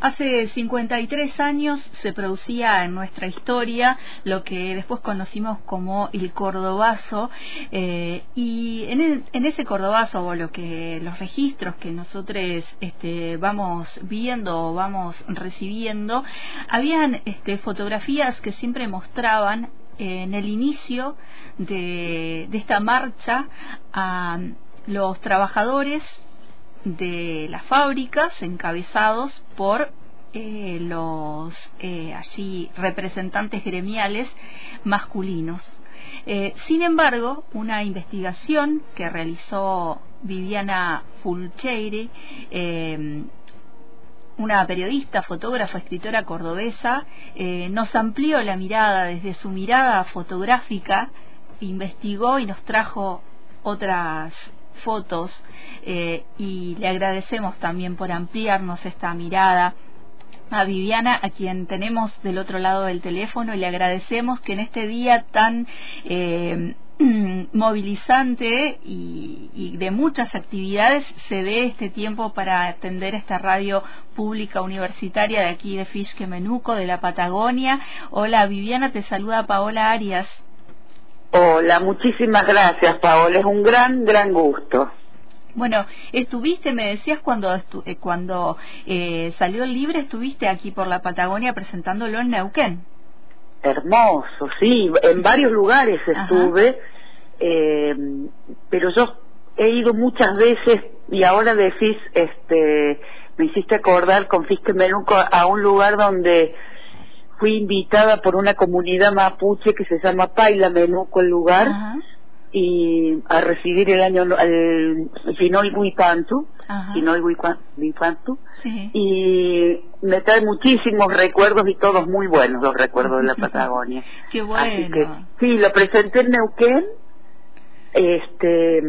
Hace 53 años se producía en nuestra historia lo que después conocimos como el cordobazo eh, y en, en, ese cordobazo o lo que los registros que nosotros este, vamos viendo o vamos recibiendo habían este, fotografías que siempre mostraban en el inicio de, de esta marcha a los trabajadores de las fábricas encabezados por eh, los eh, allí representantes gremiales masculinos. Eh, sin embargo, una investigación que realizó Viviana Fulcheire, una periodista, fotógrafa, escritora cordobesa, nos amplió la mirada desde su mirada fotográfica, investigó y nos trajo otras fotos eh, y le agradecemos también por ampliarnos esta mirada a Viviana, a quien tenemos del otro lado del teléfono, y le agradecemos que en este día tan eh, movilizante y, de muchas actividades se dé este tiempo para atender esta radio pública universitaria de aquí de Fischke Menuco, de la Patagonia. Hola Viviana, te saluda Paola Arias. Hola, muchísimas gracias, Paola. Es un gran, gran gusto. Bueno, estuviste, me decías cuando eh, cuando eh, salió el libro, estuviste aquí por la Patagonia presentándolo en Neuquén. Hermoso, sí, en varios lugares estuve, eh, pero yo he ido muchas veces y ahora decís, este, me hiciste acordar con Fisque Menuco a un lugar donde fui invitada por una comunidad mapuche que se llama Paila Menuco el lugar y a recibir el año el Pinoy Huipantu y me trae muchísimos recuerdos y todos muy buenos los recuerdos de la Patagonia. Qué bueno. que, sí lo presenté en Neuquén este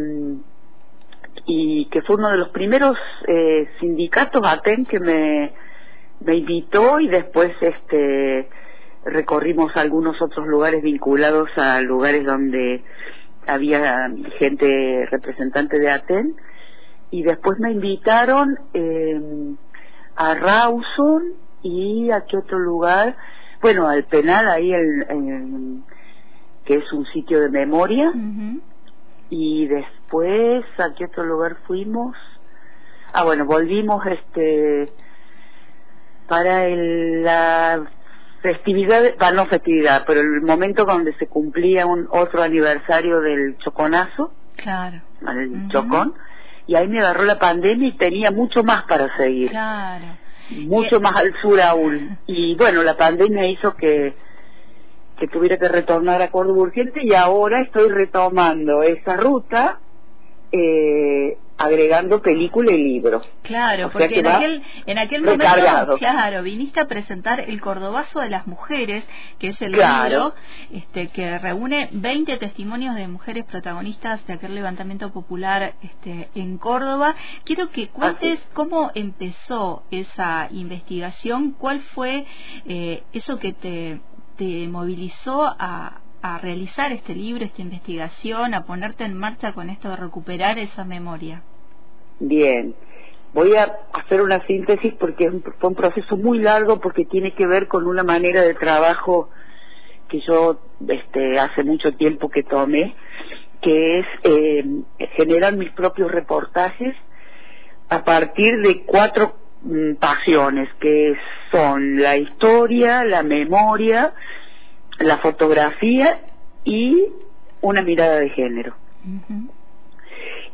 y que fue uno de los primeros eh, sindicatos ATEN que me me invitó y después este recorrimos algunos otros lugares vinculados a lugares donde había gente representante de Aten. Y después me invitaron eh, a Rawson y a qué otro lugar. Bueno al penal ahí el, que es un sitio de memoria. Y después a qué otro lugar fuimos ah bueno volvimos este para el, la festividad, para no festividad, pero el momento donde se cumplía un otro aniversario del choconazo, claro, el chocón, y ahí me agarró la pandemia y tenía mucho más para seguir, claro, mucho más al sur aún, y bueno, la pandemia hizo que que tuviera que retornar a Córdoba urgente y ahora estoy retomando esa ruta eh, agregando película y libro. Claro, porque en aquel, en aquel momento, claro, viniste a presentar El Cordobazo de las Mujeres, que es el libro este, que reúne 20 testimonios de mujeres protagonistas de aquel levantamiento popular este, en Córdoba. Quiero que cuentes cómo empezó esa investigación, cuál fue eh, eso que te, te movilizó a, a realizar este libro, esta investigación, a ponerte en marcha con esto de recuperar esa memoria? Bien, voy a hacer una síntesis porque fue un proceso muy largo porque tiene que ver con una manera de trabajo que yo este, hace mucho tiempo que tomé, que es eh, generar mis propios reportajes a partir de cuatro mm, pasiones, que son la historia, la memoria, la fotografía y una mirada de género.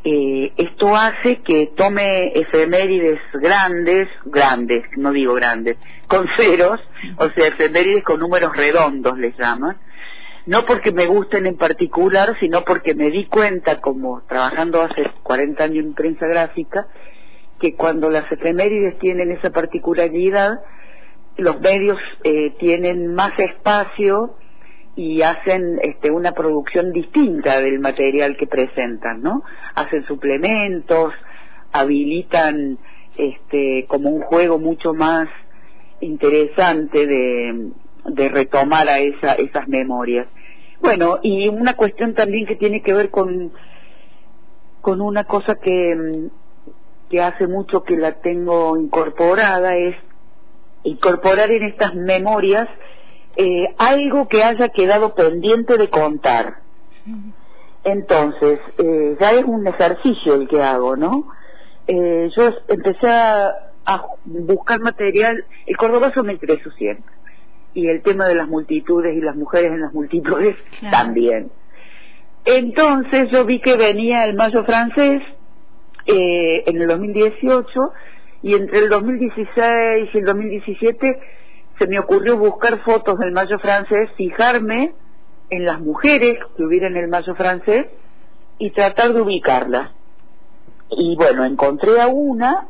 eh, esto hace que tome efemérides grandes, grandes, no digo grandes, con ceros, o sea, efemérides con números redondos les llaman, no porque me gusten en particular, sino porque me di cuenta, como trabajando hace 40 años en prensa gráfica, que cuando las efemérides tienen esa particularidad, los medios eh, tienen más espacio y hacen este, una producción distinta del material que presentan, ¿no? Hacen suplementos, habilitan este, como un juego mucho más interesante de, retomar a esa, esas memorias. Bueno, y una cuestión también que tiene que ver con, con una cosa que, que hace mucho que la tengo incorporada es incorporar en estas memorias eh, algo que haya quedado pendiente de contar. Entonces, eh, ya es un ejercicio el que hago, ¿no? Eh, yo empecé a, buscar material, el cordobazo me interesó siempre, y el tema de las multitudes y las mujeres en las multitudes también. Entonces yo vi que venía el mayo francés eh, en el 2018 y entre el 2016 y el 2017 se me ocurrió buscar fotos del mayo francés, fijarme en las mujeres que hubiera en el mayo francés y tratar de ubicarlas. Y bueno, encontré a una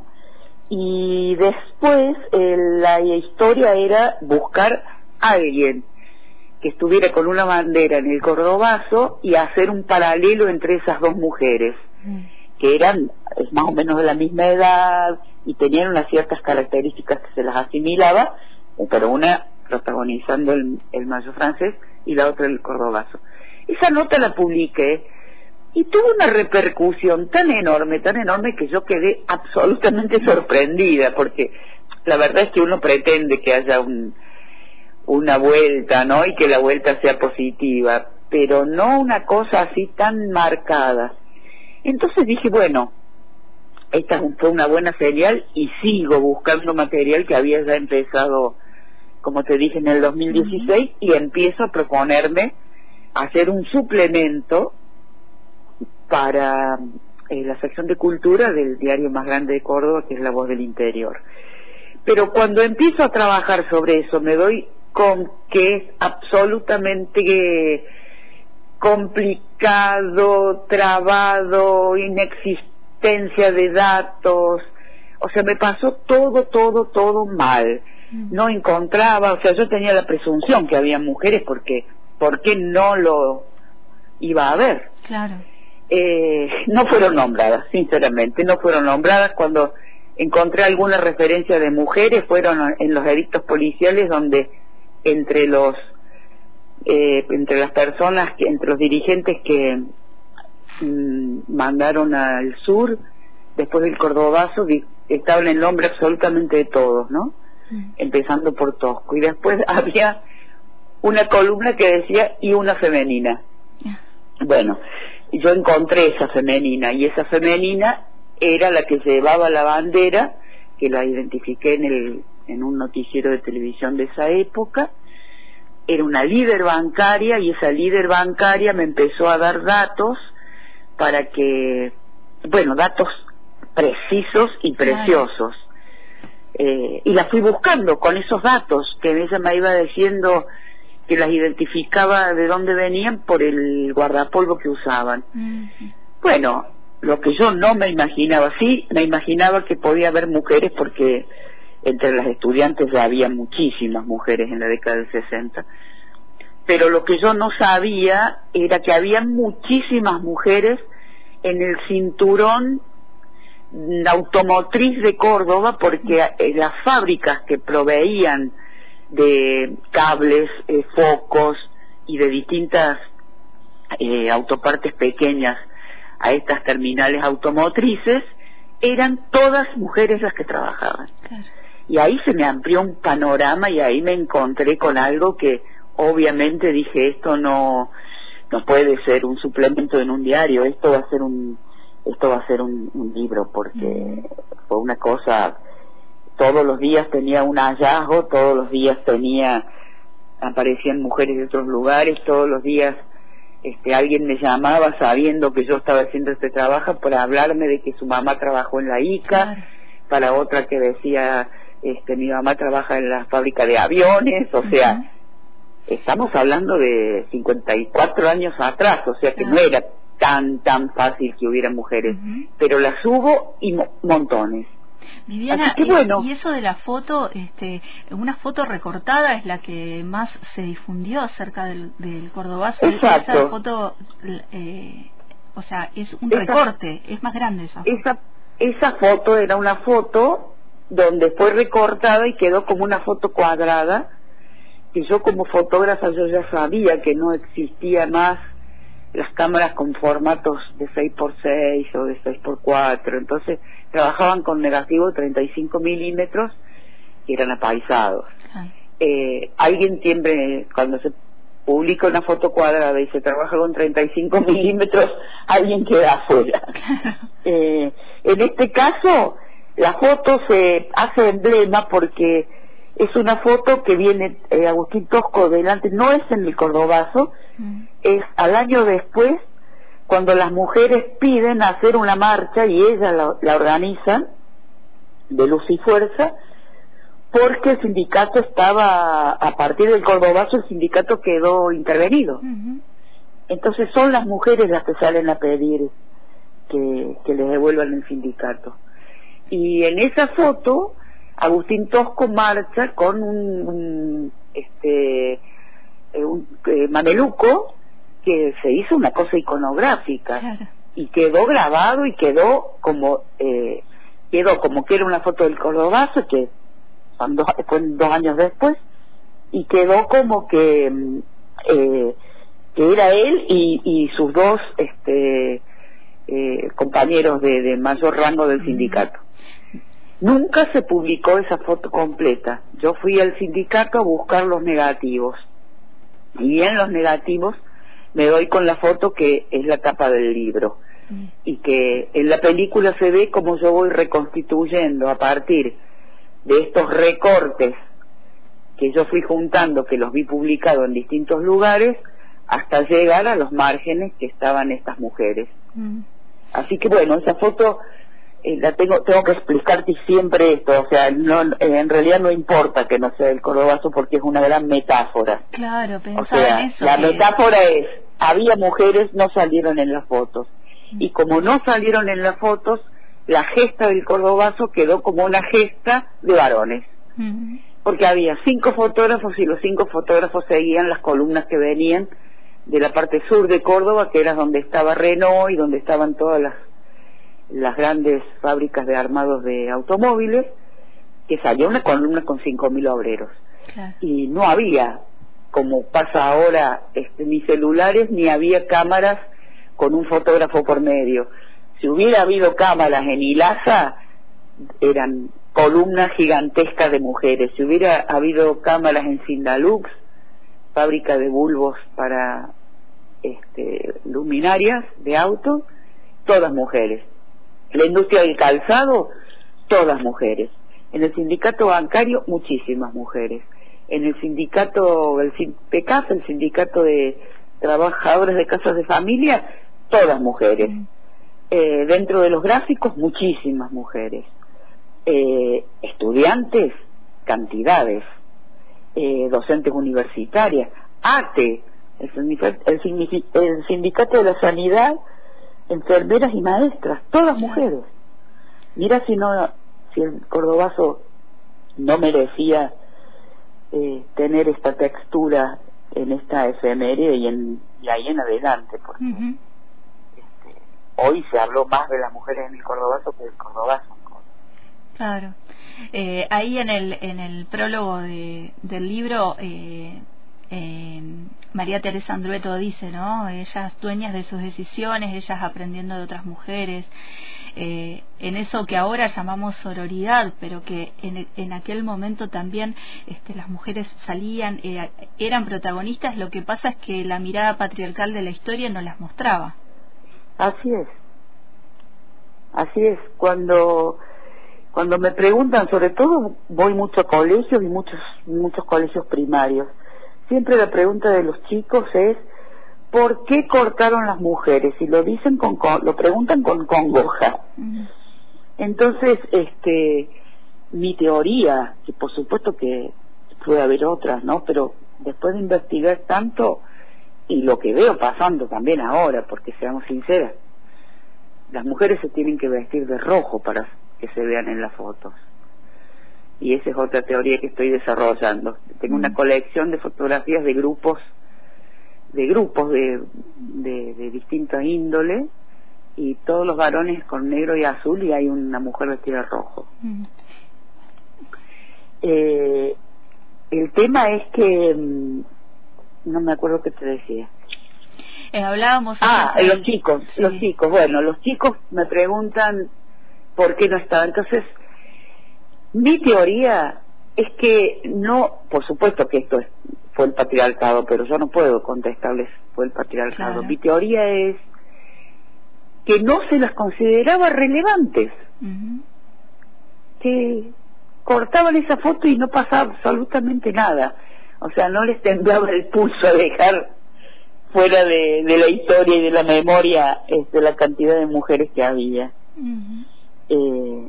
y después eh, la historia era buscar a alguien que estuviera con una bandera en el cordobazo y hacer un paralelo entre esas dos mujeres, mm. que eran más o menos de la misma edad y tenían unas ciertas características que se las asimilaba, pero una protagonizando el, el mayo francés y la otra el cordobazo. Esa nota la publiqué y tuvo una repercusión tan enorme, tan enorme que yo quedé absolutamente sorprendida, porque la verdad es que uno pretende que haya un, una vuelta, ¿no? Y que la vuelta sea positiva, pero no una cosa así tan marcada. Entonces dije, bueno, esta fue una buena señal y sigo buscando material que había ya empezado como te dije, en el 2016 y empiezo a proponerme hacer un suplemento para eh, la sección de cultura del diario más grande de Córdoba, que es La Voz del Interior. Pero cuando empiezo a trabajar sobre eso, me doy con que es absolutamente complicado, trabado, inexistencia de datos. O sea, me pasó todo, todo, todo mal no encontraba, o sea, yo tenía la presunción que había mujeres porque, ¿por qué no lo iba a ver? Claro. Eh, no fueron nombradas, sinceramente, no fueron nombradas cuando encontré alguna referencia de mujeres, fueron en los edictos policiales donde entre los eh, entre las personas, que, entre los dirigentes que mm, mandaron al sur después del Cordobazo, estaba el nombre absolutamente de todos, ¿no? Mm. empezando por Tosco. Y después había una columna que decía y una femenina. Bueno, yo encontré esa femenina y esa femenina era la que llevaba la bandera, que la identifiqué en, el, en un noticiero de televisión de esa época. Era una líder bancaria y esa líder bancaria me empezó a dar datos para que, bueno, datos precisos y preciosos. Eh, y la fui buscando con esos datos que ella me iba diciendo que las identificaba de dónde venían por el guardapolvo que usaban. Bueno, lo que yo no me imaginaba, sí, me imaginaba que podía haber mujeres porque entre las estudiantes ya había muchísimas mujeres en la década del 60. Pero lo que yo no sabía era que había muchísimas mujeres en el cinturón automotriz de Córdoba porque las fábricas que proveían de cables, eh, focos y de distintas eh, autopartes pequeñas a estas terminales automotrices eran todas mujeres las que trabajaban. Y ahí se me amplió un panorama y ahí me encontré con algo que obviamente dije esto no no puede ser un suplemento en un diario, esto va a ser un esto va a ser un, libro porque fue una cosa, todos los días tenía un hallazgo, todos los días tenía, aparecían mujeres de otros lugares, todos los días este alguien me llamaba sabiendo que yo estaba haciendo este trabajo para hablarme de que su mamá trabajó en la ICA, para otra que decía este mi mamá trabaja en la fábrica de aviones, o sea, estamos hablando de 54 años atrás, o sea que no era tan, tan fácil que hubiera mujeres, pero las hubo y montones. Viviana, y, eso de la foto, este, una foto recortada es la que más se difundió acerca del, del Cordobazo. Exacto. Esa foto, eh, o sea, es un recorte, es más grande esa foto. Esa, esa foto era una foto donde fue recortada y quedó como una foto cuadrada, que yo como fotógrafa yo ya sabía que no existía más las cámaras con formatos de 6x6 o de 6x4, entonces trabajaban con negativo de 35 milímetros que eran apaisados. Eh, alguien siempre, cuando se publica una foto cuadrada y se trabaja con 35 milímetros, alguien queda afuera. Eh, en este caso, la foto se hace emblema porque es una foto que viene eh, Agustín Tosco delante, no es en el Cordobazo, mm. es al año después cuando las mujeres piden hacer una marcha y ellas la, organizan de luz y fuerza porque el sindicato estaba, a partir del Cordobazo el sindicato quedó intervenido. Entonces son las mujeres las que salen a pedir que, que les devuelvan el sindicato. Y en esa foto Agustín Tosco marcha con un, este eh, un eh, mameluco que se hizo una cosa iconográfica y quedó grabado y quedó como eh, quedó como que era una foto del Cordobazo que dos, fue dos años después y quedó como que mm, eh, que era él y, y sus dos este eh, compañeros de, de mayor rango del sindicato Nunca se publicó esa foto completa. Yo fui al sindicato a buscar los negativos. Y en los negativos me doy con la foto que es la tapa del libro. Mm. Y que en la película se ve como yo voy reconstituyendo a partir de estos recortes que yo fui juntando, que los vi publicados en distintos lugares, hasta llegar a los márgenes que estaban estas mujeres. Mm. Así que bueno, esa foto eh, la tengo tengo que explicarte siempre esto o sea no eh, en realidad no importa que no sea el cordobazo porque es una gran metáfora claro pensaba en eso la metáfora es había mujeres no salieron en las fotos mm. y como no salieron en las fotos la gesta del cordobazo quedó como una gesta de varones mm. porque había cinco fotógrafos y los cinco fotógrafos seguían las columnas que venían de la parte sur de Córdoba que era donde estaba Renault y donde estaban todas las las grandes fábricas de armados de automóviles, que salió una columna con 5.000 obreros. Y no había, como pasa ahora, este, ni celulares ni había cámaras con un fotógrafo por medio. Si hubiera habido cámaras en Ilaza, eran columnas gigantescas de mujeres. Si hubiera habido cámaras en Sindalux, fábrica de bulbos para este, luminarias de auto, todas mujeres. La industria del calzado, todas mujeres. En el sindicato bancario, muchísimas mujeres. En el sindicato, el PECAF, el sindicato de trabajadores de casas de familia, todas mujeres. Eh, dentro de los gráficos, muchísimas mujeres. Eh, estudiantes, cantidades. Eh, docentes universitarias. ATE, el sindicato de la sanidad, enfermeras y maestras, todas mujeres. Mira si no, si el cordobazo no merecía eh, tener esta textura en esta efeméride y, en, y ahí en adelante, porque este, hoy se habló más de las mujeres en el cordobazo que del cordobazo. Claro. Eh, ahí en el, en el prólogo de, del libro eh, eh, María Teresa Andrueto dice, ¿no? Ellas dueñas de sus decisiones, ellas aprendiendo de otras mujeres, eh, en eso que ahora llamamos sororidad, pero que en, aquel momento también este, las mujeres salían, eh, eran protagonistas, lo que pasa es que la mirada patriarcal de la historia no las mostraba. Así es, así es, cuando cuando me preguntan, sobre todo voy mucho a colegios y muchos muchos colegios primarios, siempre la pregunta de los chicos es ¿por qué cortaron las mujeres? Y lo dicen con, lo preguntan con congoja. Entonces, este mi teoría, que por supuesto que puede haber otras, ¿no? Pero después de investigar tanto y lo que veo pasando también ahora, porque seamos sinceras, las mujeres se tienen que vestir de rojo para que se vean en las fotos y esa es otra teoría que estoy desarrollando. Tengo una mm. colección de fotografías de grupos, de grupos de, de, distinta índole y todos los varones con negro y azul y hay una mujer vestida de rojo. Mm. Eh, el tema es que mm, no me acuerdo qué te decía. Eh, hablábamos. Ah, los chicos, los chicos. Bueno, los chicos me preguntan por qué no estaba. Entonces, mi teoría es que no, por supuesto que esto fue el patriarcado, pero yo no puedo contestarles fue el patriarcado. Mi teoría es que no se las consideraba relevantes, que cortaban esa foto y no pasaba absolutamente nada, o sea, no les temblaba el pulso a dejar fuera de, la historia y de la memoria este, la cantidad de mujeres que había. eh,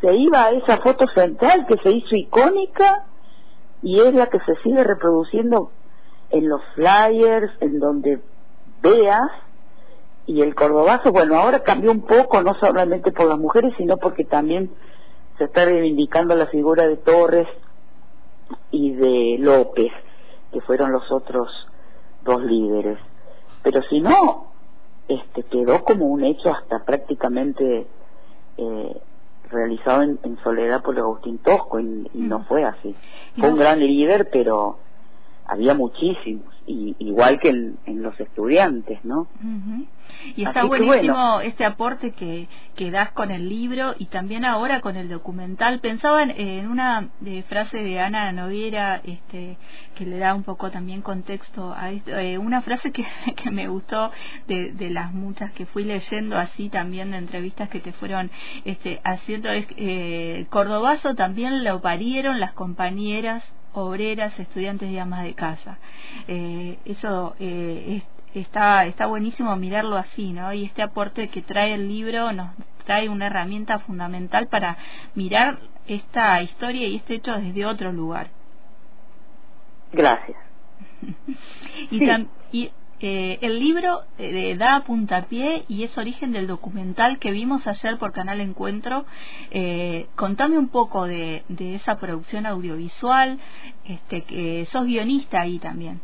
se iba a esa foto central que se hizo icónica y es la que se sigue reproduciendo en los flyers, en donde veas, y el cordobazo, bueno, ahora cambió un poco, no solamente por las mujeres, sino porque también se está reivindicando la figura de Torres y de López, que fueron los otros dos líderes. Pero si no, este quedó como un hecho hasta prácticamente eh, realizado en, soledad por Agustín Tosco y, no fue así. Fue un gran líder, pero había muchísimos, y, igual que en, los estudiantes, ¿no? Y está buenísimo este aporte que, que das con el libro y también ahora con el documental. Pensaba en, una eh, frase de Ana Noguera este, que le da un poco también contexto a esto. Eh, una frase que, que me gustó de, de, las muchas que fui leyendo así también de entrevistas que te fueron este, haciendo. Es, eh, Cordobazo también lo parieron las compañeras obreras, estudiantes y amas de casa. Eh, eso eh, está, está buenísimo mirarlo así, ¿no? Y este aporte que trae el libro nos trae una herramienta fundamental para mirar esta historia y este hecho desde otro lugar. Gracias. y, y eh, el libro eh, da puntapié y es origen del documental que vimos ayer por Canal Encuentro. Eh, contame un poco de, esa producción audiovisual, este, que sos guionista ahí también.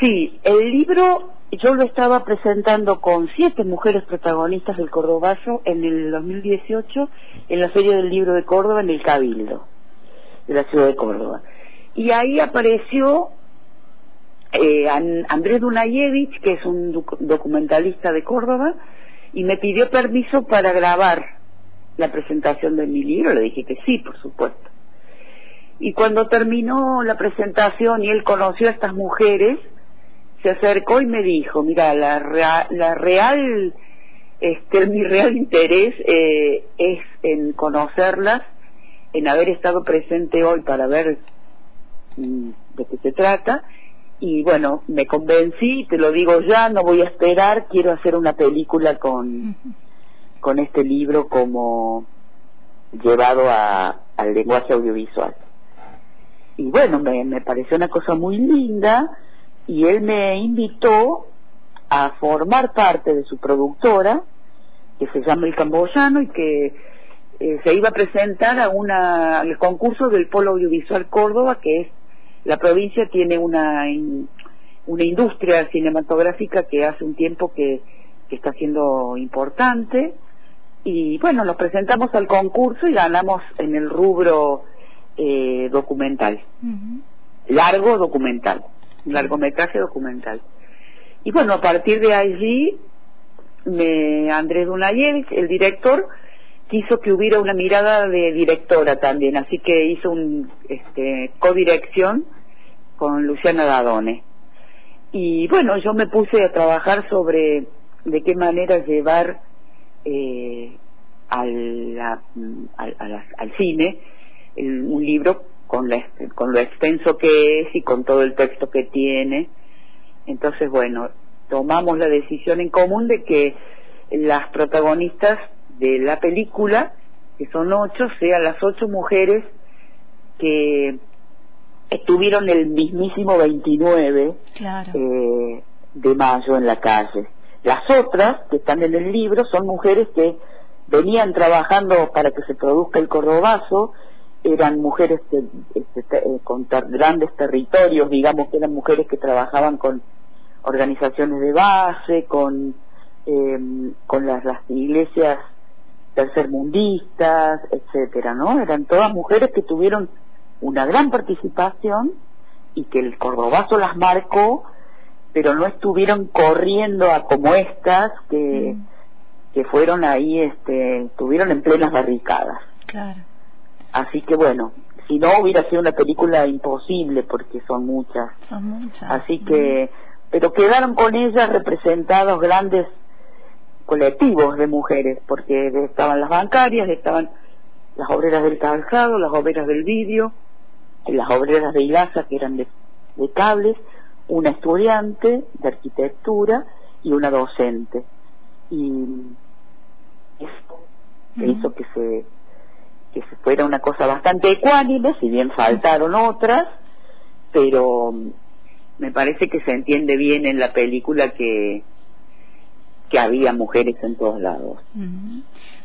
Sí, el libro yo lo estaba presentando con siete mujeres protagonistas del Cordobazo en el 2018 en la Feria del Libro de Córdoba en el Cabildo de la ciudad de Córdoba. Y ahí apareció eh, Andrés Dunayevich, que es un documentalista de Córdoba, y me pidió permiso para grabar la presentación de mi libro. Le dije que sí, por supuesto. Y cuando terminó la presentación y él conoció a estas mujeres, se acercó y me dijo, mira, la, la real, este, mi real interés eh, es en conocerlas, en haber estado presente hoy para ver mm, de qué se trata y bueno, me convencí, te lo digo ya, no voy a esperar, quiero hacer una película con, con este libro como llevado a, al lenguaje audiovisual. Y bueno, me, me pareció una cosa muy linda y él me invitó a formar parte de su productora, que se llama El Camboyano y que eh, se iba a presentar a una, al concurso del Polo Audiovisual Córdoba, que es la provincia tiene una, una industria cinematográfica que hace un tiempo que, está siendo importante. Y bueno, nos presentamos al concurso y ganamos en el rubro eh, documental, largo documental, largometraje documental. Y bueno, a partir de allí, me, Andrés Dunayevich, el director, quiso que hubiera una mirada de directora también, así que hizo un este, codirección con Luciana Dadone. Y bueno, yo me puse a trabajar sobre de qué manera llevar eh, al, al, cine un libro con, la, con lo extenso que es y con todo el texto que tiene. Entonces, bueno, tomamos la decisión en común de que las protagonistas de la película, que son ocho, sean las ocho mujeres que estuvieron el mismísimo 29 eh, de mayo en la calle. Las otras que están en el libro son mujeres que venían trabajando para que se produzca el cordobazo, eran mujeres que, este, eh, con grandes territorios, digamos que eran mujeres que trabajaban con organizaciones de base, con, em, con las, las iglesias tercermundistas, etcétera, ¿no? Eran todas mujeres que tuvieron una gran participación y que el cordobazo las marcó, pero no estuvieron corriendo a como estas que, mm. que fueron ahí, este, estuvieron en plenas barricadas. Claro. Así que bueno, si no hubiera sido una película imposible porque son muchas. Son muchas. Así que, pero quedaron con ellas representados grandes colectivos de mujeres, porque estaban las bancarias, estaban las obreras del calzado, las obreras del vidrio, las obreras de hilaza que eran de, de cables, una estudiante de arquitectura y una docente. Y esto hizo que se que se fuera una cosa bastante ecuánime, si bien faltaron otras, pero me parece que se entiende bien en la película que que había mujeres en todos lados.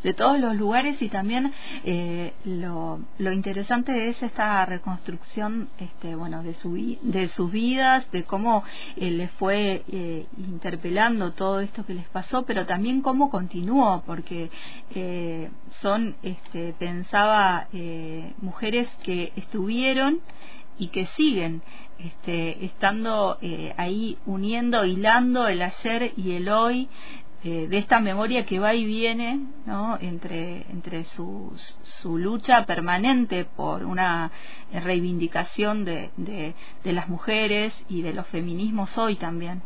De todos los lugares y también eh, lo, lo interesante es esta reconstrucción, este, bueno, de su de sus vidas, de cómo eh, les fue eh, interpelando todo esto que les pasó, pero también cómo continuó, porque eh, son, este, pensaba, eh, mujeres que estuvieron y que siguen este, estando eh, ahí uniendo, hilando el ayer y el hoy eh, de esta memoria que va y viene ¿no? entre, entre su, su lucha permanente por una reivindicación de, de, las mujeres y de los feminismos hoy también.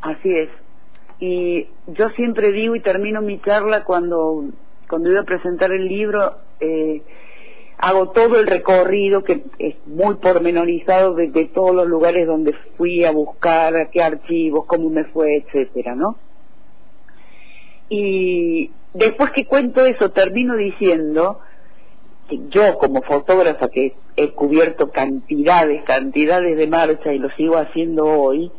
Así es. Y yo siempre digo y termino mi charla cuando, cuando iba a presentar el libro, eh, hago todo el recorrido que es muy pormenorizado de, todos los lugares donde fui a buscar a qué archivos, cómo me fue, etcétera, ¿no? Y después que cuento eso termino diciendo que yo como fotógrafa que he cubierto cantidades, cantidades de marchas y lo sigo haciendo hoy,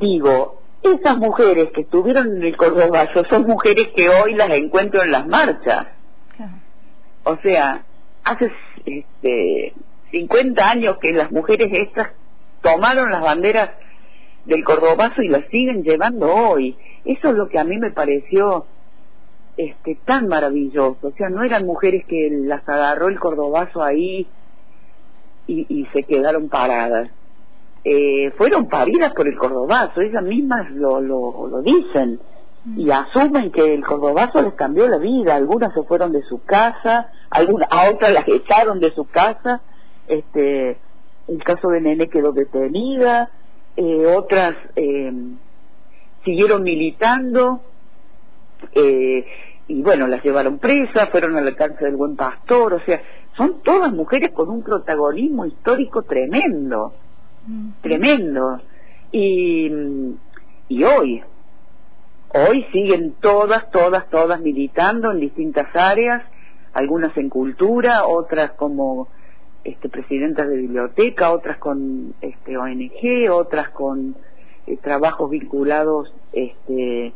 digo, esas mujeres que estuvieron en el Cordobazo son mujeres que hoy las encuentro en las marchas o sea, hace este, 50 años que las mujeres estas tomaron las banderas del Cordobazo y las siguen llevando hoy. Eso es lo que a mí me pareció este tan maravilloso. O sea, no eran mujeres que las agarró el Cordobazo ahí y, y se quedaron paradas. Eh, fueron paridas por el Cordobazo, ellas mismas lo, lo, lo dicen y asumen que el cordobazo les cambió la vida. Algunas se fueron de su casa, algunas, a otras las echaron de su casa. Este, el caso de Nene quedó detenida, eh, otras eh, siguieron militando eh, y bueno, las llevaron presas, fueron al alcance del buen pastor, o sea, son todas mujeres con un protagonismo histórico tremendo, tremendo. Y, y hoy, Hoy siguen todas, todas, todas militando en distintas áreas, algunas en cultura, otras como este, presidentas de biblioteca, otras con este, ONG, otras con eh, trabajos vinculados este,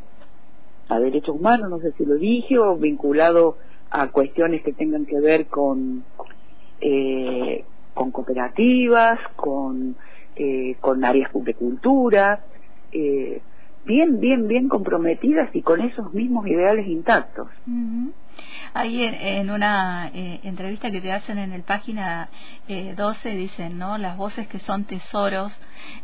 a derechos humanos, no sé si lo dije, o vinculado a cuestiones que tengan que ver con, eh, con cooperativas, con, eh, con áreas de cultura. Bien, bien, bien comprometidas y con esos mismos ideales intactos. Ahí en, una eh, entrevista que te hacen en el página eh, 12 dicen, ¿no? Las voces que son tesoros,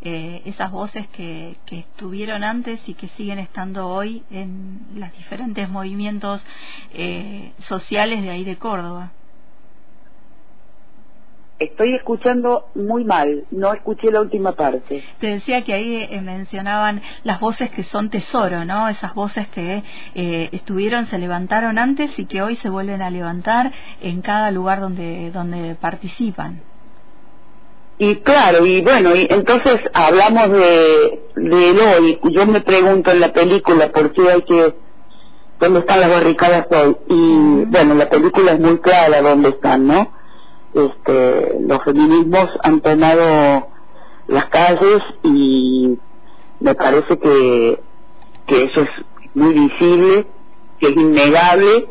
eh, esas voces que, que estuvieron antes y que siguen estando hoy en los diferentes movimientos eh, sociales de ahí de Córdoba. Estoy escuchando muy mal, no escuché la última parte. Te decía que ahí eh, mencionaban las voces que son tesoro, ¿no? Esas voces que eh, estuvieron, se levantaron antes y que hoy se vuelven a levantar en cada lugar donde, donde participan. Y claro, y bueno, y entonces hablamos de, de hoy. Yo me pregunto en la película por qué hay que, dónde están las barricadas hoy. Y bueno, la película es muy clara dónde están, ¿no? Este, los feminismos han tomado las calles y me parece que, que eso es muy visible, que es innegable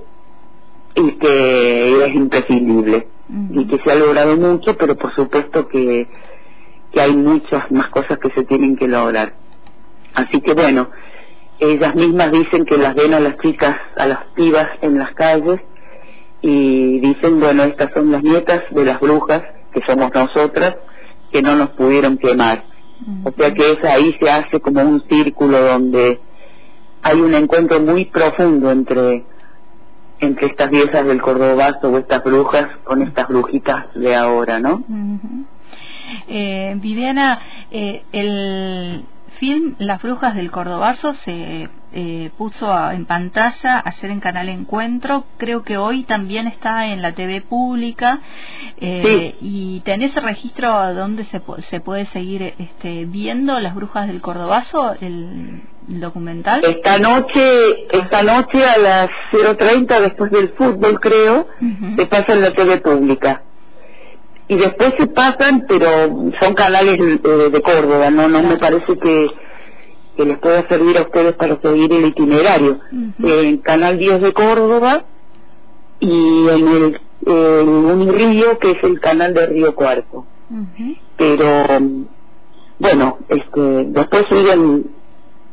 y que es imprescindible y que se ha logrado mucho, pero por supuesto que, que hay muchas más cosas que se tienen que lograr. Así que bueno, ellas mismas dicen que las ven a las chicas, a las pibas en las calles y dicen, bueno, estas son las nietas de las brujas, que somos nosotras, que no nos pudieron quemar. O sea que es, ahí se hace como un círculo donde hay un encuentro muy profundo entre entre estas diosas del Cordobazo o estas brujas con estas brujitas de ahora, ¿no? eh, Viviana, eh, el film Las Brujas del Cordobazo se eh, puso en pantalla ayer en Canal Encuentro, creo que hoy también está en la TV pública. Eh, y tenés el registro donde se, se puede seguir este, viendo Las Brujas del Cordobazo, el, documental. Esta noche, esta noche a las 0.30 después del fútbol creo, se pasa en la TV pública y después se pasan, pero son canales eh, de Córdoba, no no me parece que, que les pueda servir a ustedes para seguir el itinerario. En Canal 10 de Córdoba y en el en un río que es el canal de Río Cuarto. Pero bueno, este después siguen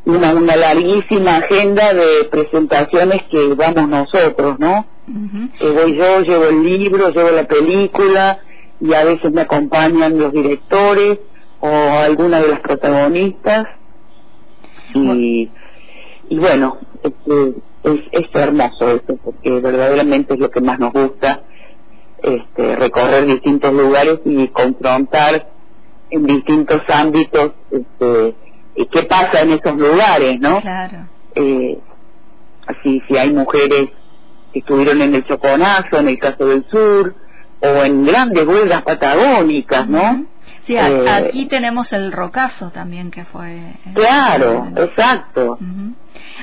una, una larguísima agenda de presentaciones que vamos nosotros, ¿no? Que voy yo, llevo el libro, llevo la película, y a veces me acompañan los directores o alguna de las protagonistas. Y, y bueno este, es, es hermoso eso porque verdaderamente es lo que más nos gusta este, recorrer distintos lugares y confrontar en distintos ámbitos este, qué pasa en esos lugares no claro. Eh, así si hay mujeres que estuvieron en el Choconazo en el caso del sur o en grandes huelgas patagónicas, ¿no? Sí, eh, aquí tenemos el rocazo también que fue. Eh, claro, exacto.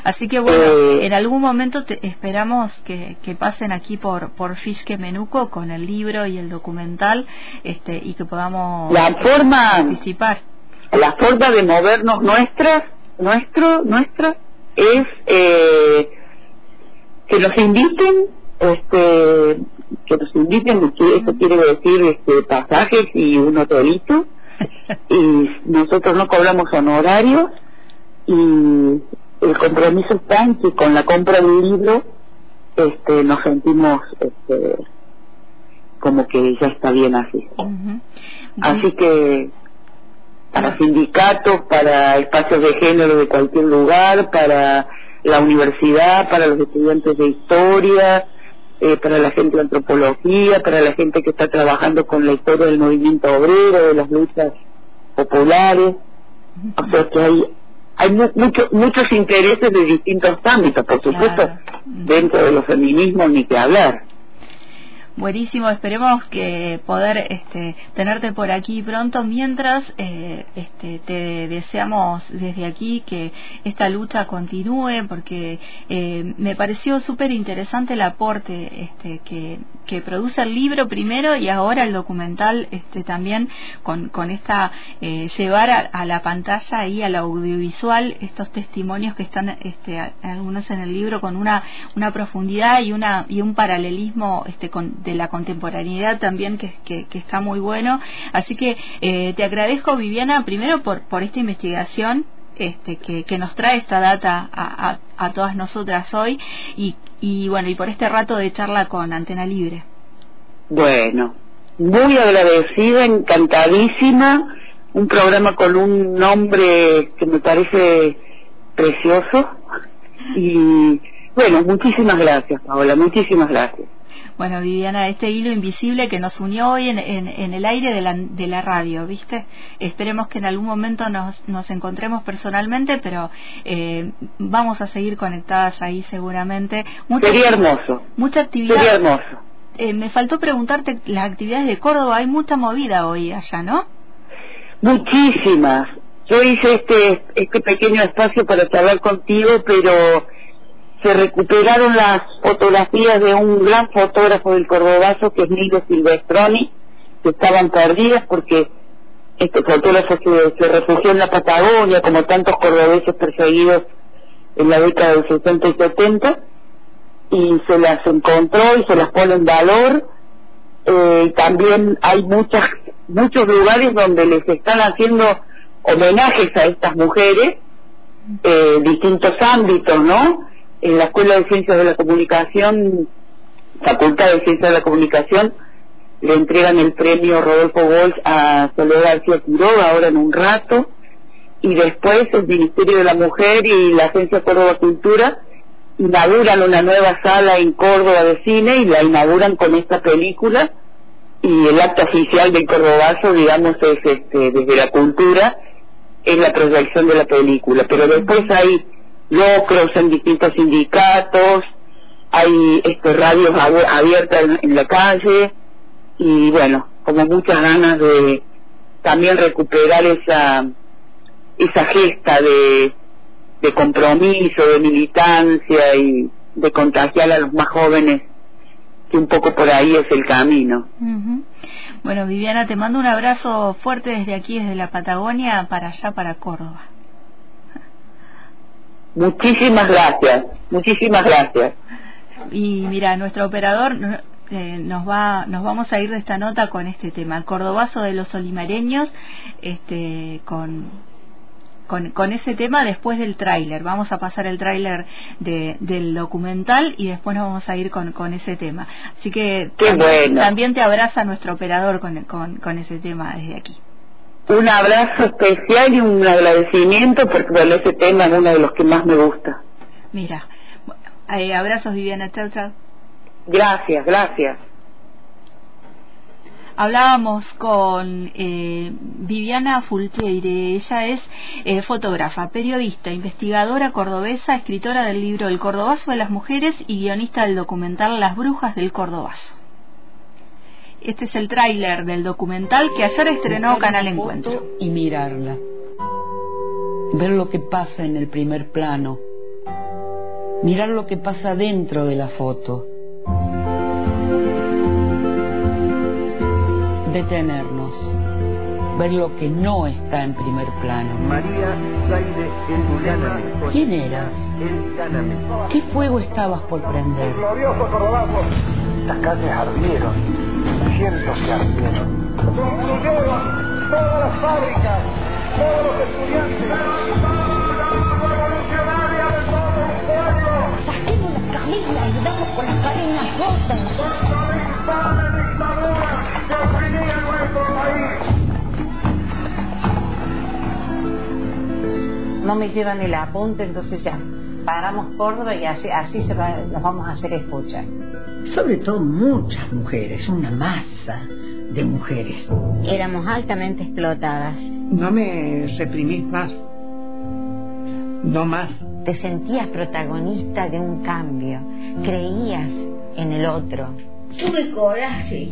Así que bueno, eh, en algún momento te esperamos que, que, pasen aquí por por Fisque Menuco con el libro y el documental, este y que podamos la forma, participar. La forma de movernos nuestras, nuestro, nuestra es eh, que nos inviten este que nos inviten, eso quiere decir este, pasajes y un hotelito, y nosotros no cobramos honorarios, y el compromiso está en que con la compra de un libro este, nos sentimos este, como que ya está bien así. Así que para sindicatos, para espacios de género de cualquier lugar, para la universidad, para los estudiantes de historia, eh, para la gente de antropología, para la gente que está trabajando con la historia del movimiento obrero, de las luchas populares. O sea que hay, hay muchos intereses de distintos ámbitos, por supuesto, dentro de los feminismos ni que hablar. Buenísimo, esperemos que poder este, tenerte por aquí pronto. Mientras, eh, este, te deseamos desde aquí que esta lucha continúe, porque eh, me pareció súper interesante el aporte este, que, produce el libro primero y ahora el documental este, también con, con esta eh, llevar a, la pantalla y al audiovisual estos testimonios que están este, algunos en el libro con una, una profundidad y una y un paralelismo este, con de la contemporaneidad también que, que, está muy bueno. Así que eh, te agradezco, Viviana, primero por, por esta investigación este, que, que, nos trae esta data a, a, todas nosotras hoy y, y bueno, y por este rato de charla con Antena Libre. Bueno, muy agradecida, encantadísima, un programa con un nombre que me parece precioso y bueno, muchísimas gracias, Paola, muchísimas gracias. Bueno, Viviana, este hilo invisible que nos unió hoy en, en, el aire de la, de la, radio, ¿viste? Esperemos que en algún momento nos, nos encontremos personalmente, pero eh, vamos a seguir conectadas ahí seguramente. Sería hermoso. Mucha actividad. Sería hermoso. Eh, me faltó preguntarte las actividades de Córdoba. Hay mucha movida hoy allá, ¿no? Muchísimas. Yo hice este, este pequeño espacio para charlar contigo, pero se recuperaron las fotografías de un gran fotógrafo del Cordobazo que es Nilo Silvestroni, que estaban perdidas porque este fotógrafo se, se refugió en la Patagonia como tantos cordobeses perseguidos en la década del 60 y 70 y se las encontró y se las pone en valor. Eh, también hay muchas muchos lugares donde les están haciendo homenajes a estas mujeres eh, distintos ámbitos no en la Escuela de Ciencias de la Comunicación, Facultad de Ciencias de la Comunicación, le entregan el premio Rodolfo Walsh a Soledad García Quiroga ahora en un rato, y después el Ministerio de la Mujer y la Agencia Córdoba Cultura inauguran una nueva sala en Córdoba de cine y la inauguran con esta película y el acto oficial del Cordobazo, digamos, es este, desde la cultura, es la proyección de la película, pero después hay locros en distintos sindicatos, hay este, radios abiertas en, la calle y bueno, como muchas ganas de también recuperar esa esa gesta de, de compromiso, de militancia y de contagiar a los más jóvenes que un poco por ahí es el camino. Bueno, Viviana, te mando un abrazo fuerte desde aquí, desde la Patagonia, para allá, para Córdoba. Muchísimas gracias, muchísimas gracias. Y mira, nuestro operador eh, nos va, nos vamos a ir de esta nota con este tema, el cordobazo de los olimareños, este, con con, ese tema después del tráiler. Vamos a pasar el tráiler de, del documental y después nos vamos a ir con, con ese tema. Así que también, te abraza nuestro operador con, con, con ese tema desde aquí. Un abrazo especial y un agradecimiento porque bueno, ese tema es uno de los que más me gusta. Mira, eh, abrazos Viviana, chao, chao. Gracias, gracias. Hablábamos con eh, Viviana Fulqueire, ella es eh, fotógrafa, periodista, investigadora cordobesa, escritora del libro El Cordobazo de las Mujeres y guionista del documental Las Brujas del Cordobazo. Este es el tráiler del documental que ayer estrenó Canal Encuentro. Y mirarla. Ver lo que pasa en el primer plano. Mirar lo que pasa dentro de la foto detenernos, ver lo que no está en primer plano. María ¿Quién eras? ¿Qué fuego estabas por prender? Las calles ardieron, cientos se ardieron. Construyeron todas las fábricas, todos los estudiantes. Saquemos las caminas y damos con las cadenas rotas. No me llevan el apunte, entonces ya paramos Córdoba y así, así se nos vamos a hacer escuchar. Sobre todo muchas mujeres, una masa de mujeres. Éramos altamente explotadas. No me reprimís más. No más. Te sentías protagonista de un cambio. Creías en el otro. Tuve coraje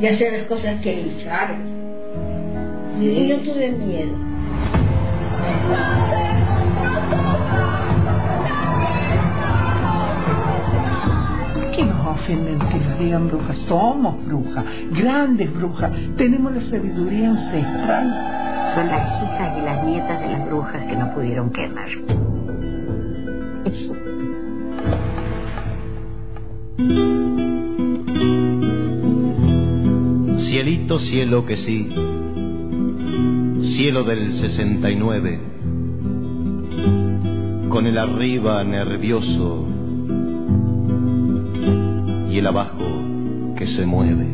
de hacer las cosas que hice. Sí. no tuve miedo. ¿Qué nos ofenden que nos digan brujas? Somos brujas, grandes brujas. Tenemos la sabiduría ancestral. Son las hijas y las nietas de las brujas que no pudieron quemar. Cielito, cielo que sí, cielo del 69, con el arriba nervioso y el abajo que se mueve.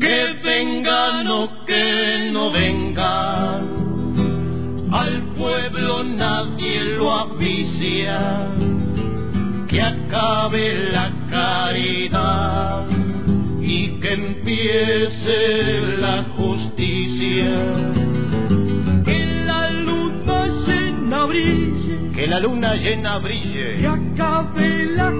Que vengan o que no vengan, al pueblo nadie lo avicia, que acabe la caridad y que empiece la justicia. Que la luna llena brille, que acabe la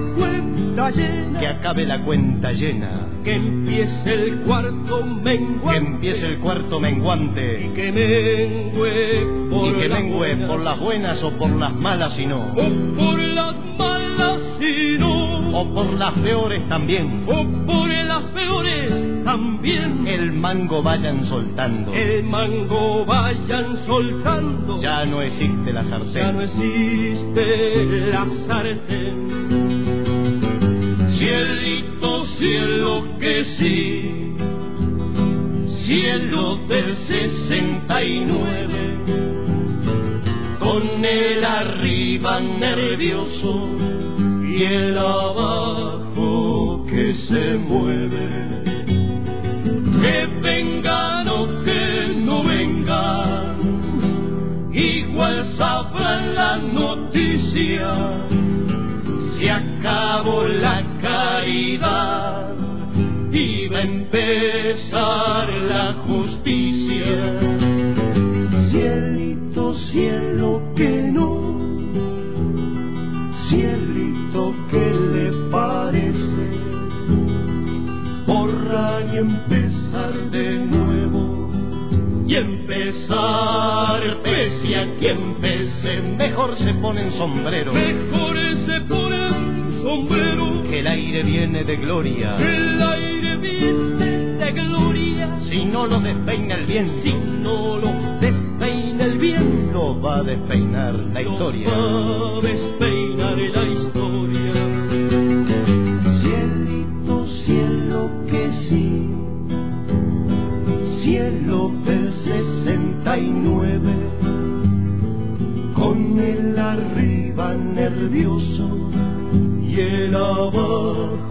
cuenta llena, que acabe la cuenta llena, que empiece el cuarto menguante, que empiece el cuarto menguante, y que mengue por, y que las, mengue buenas, por las buenas o por las malas y no, o por las malas y no, o por las peores también, o por las peores también. El mango vayan soltando, el mango vayan soltando. Ya no existe la sartén, ya no existe la sartén. Cielito, cielo que sí, cielo del 69, con el arriba nervioso y el abajo que se mueve. Que vengan o que no vengan, igual sabrán la noticia acabó la caridad, iba a empezar la justicia. Cielito, cielo que no, cielito que le parece, borrar y empezar de nuevo. Y empezar, pese a quien pese, Mejor se ponen sombrero. mejor se ponen sombrero. Que el aire viene de gloria. El aire viene de gloria. Si no lo despeina el viento, Si no lo despeina el viento, lo va a despeinar la historia. va a despeinar la historia. Cielito, cielo que sí, cielo del 69, con el arriba nervioso y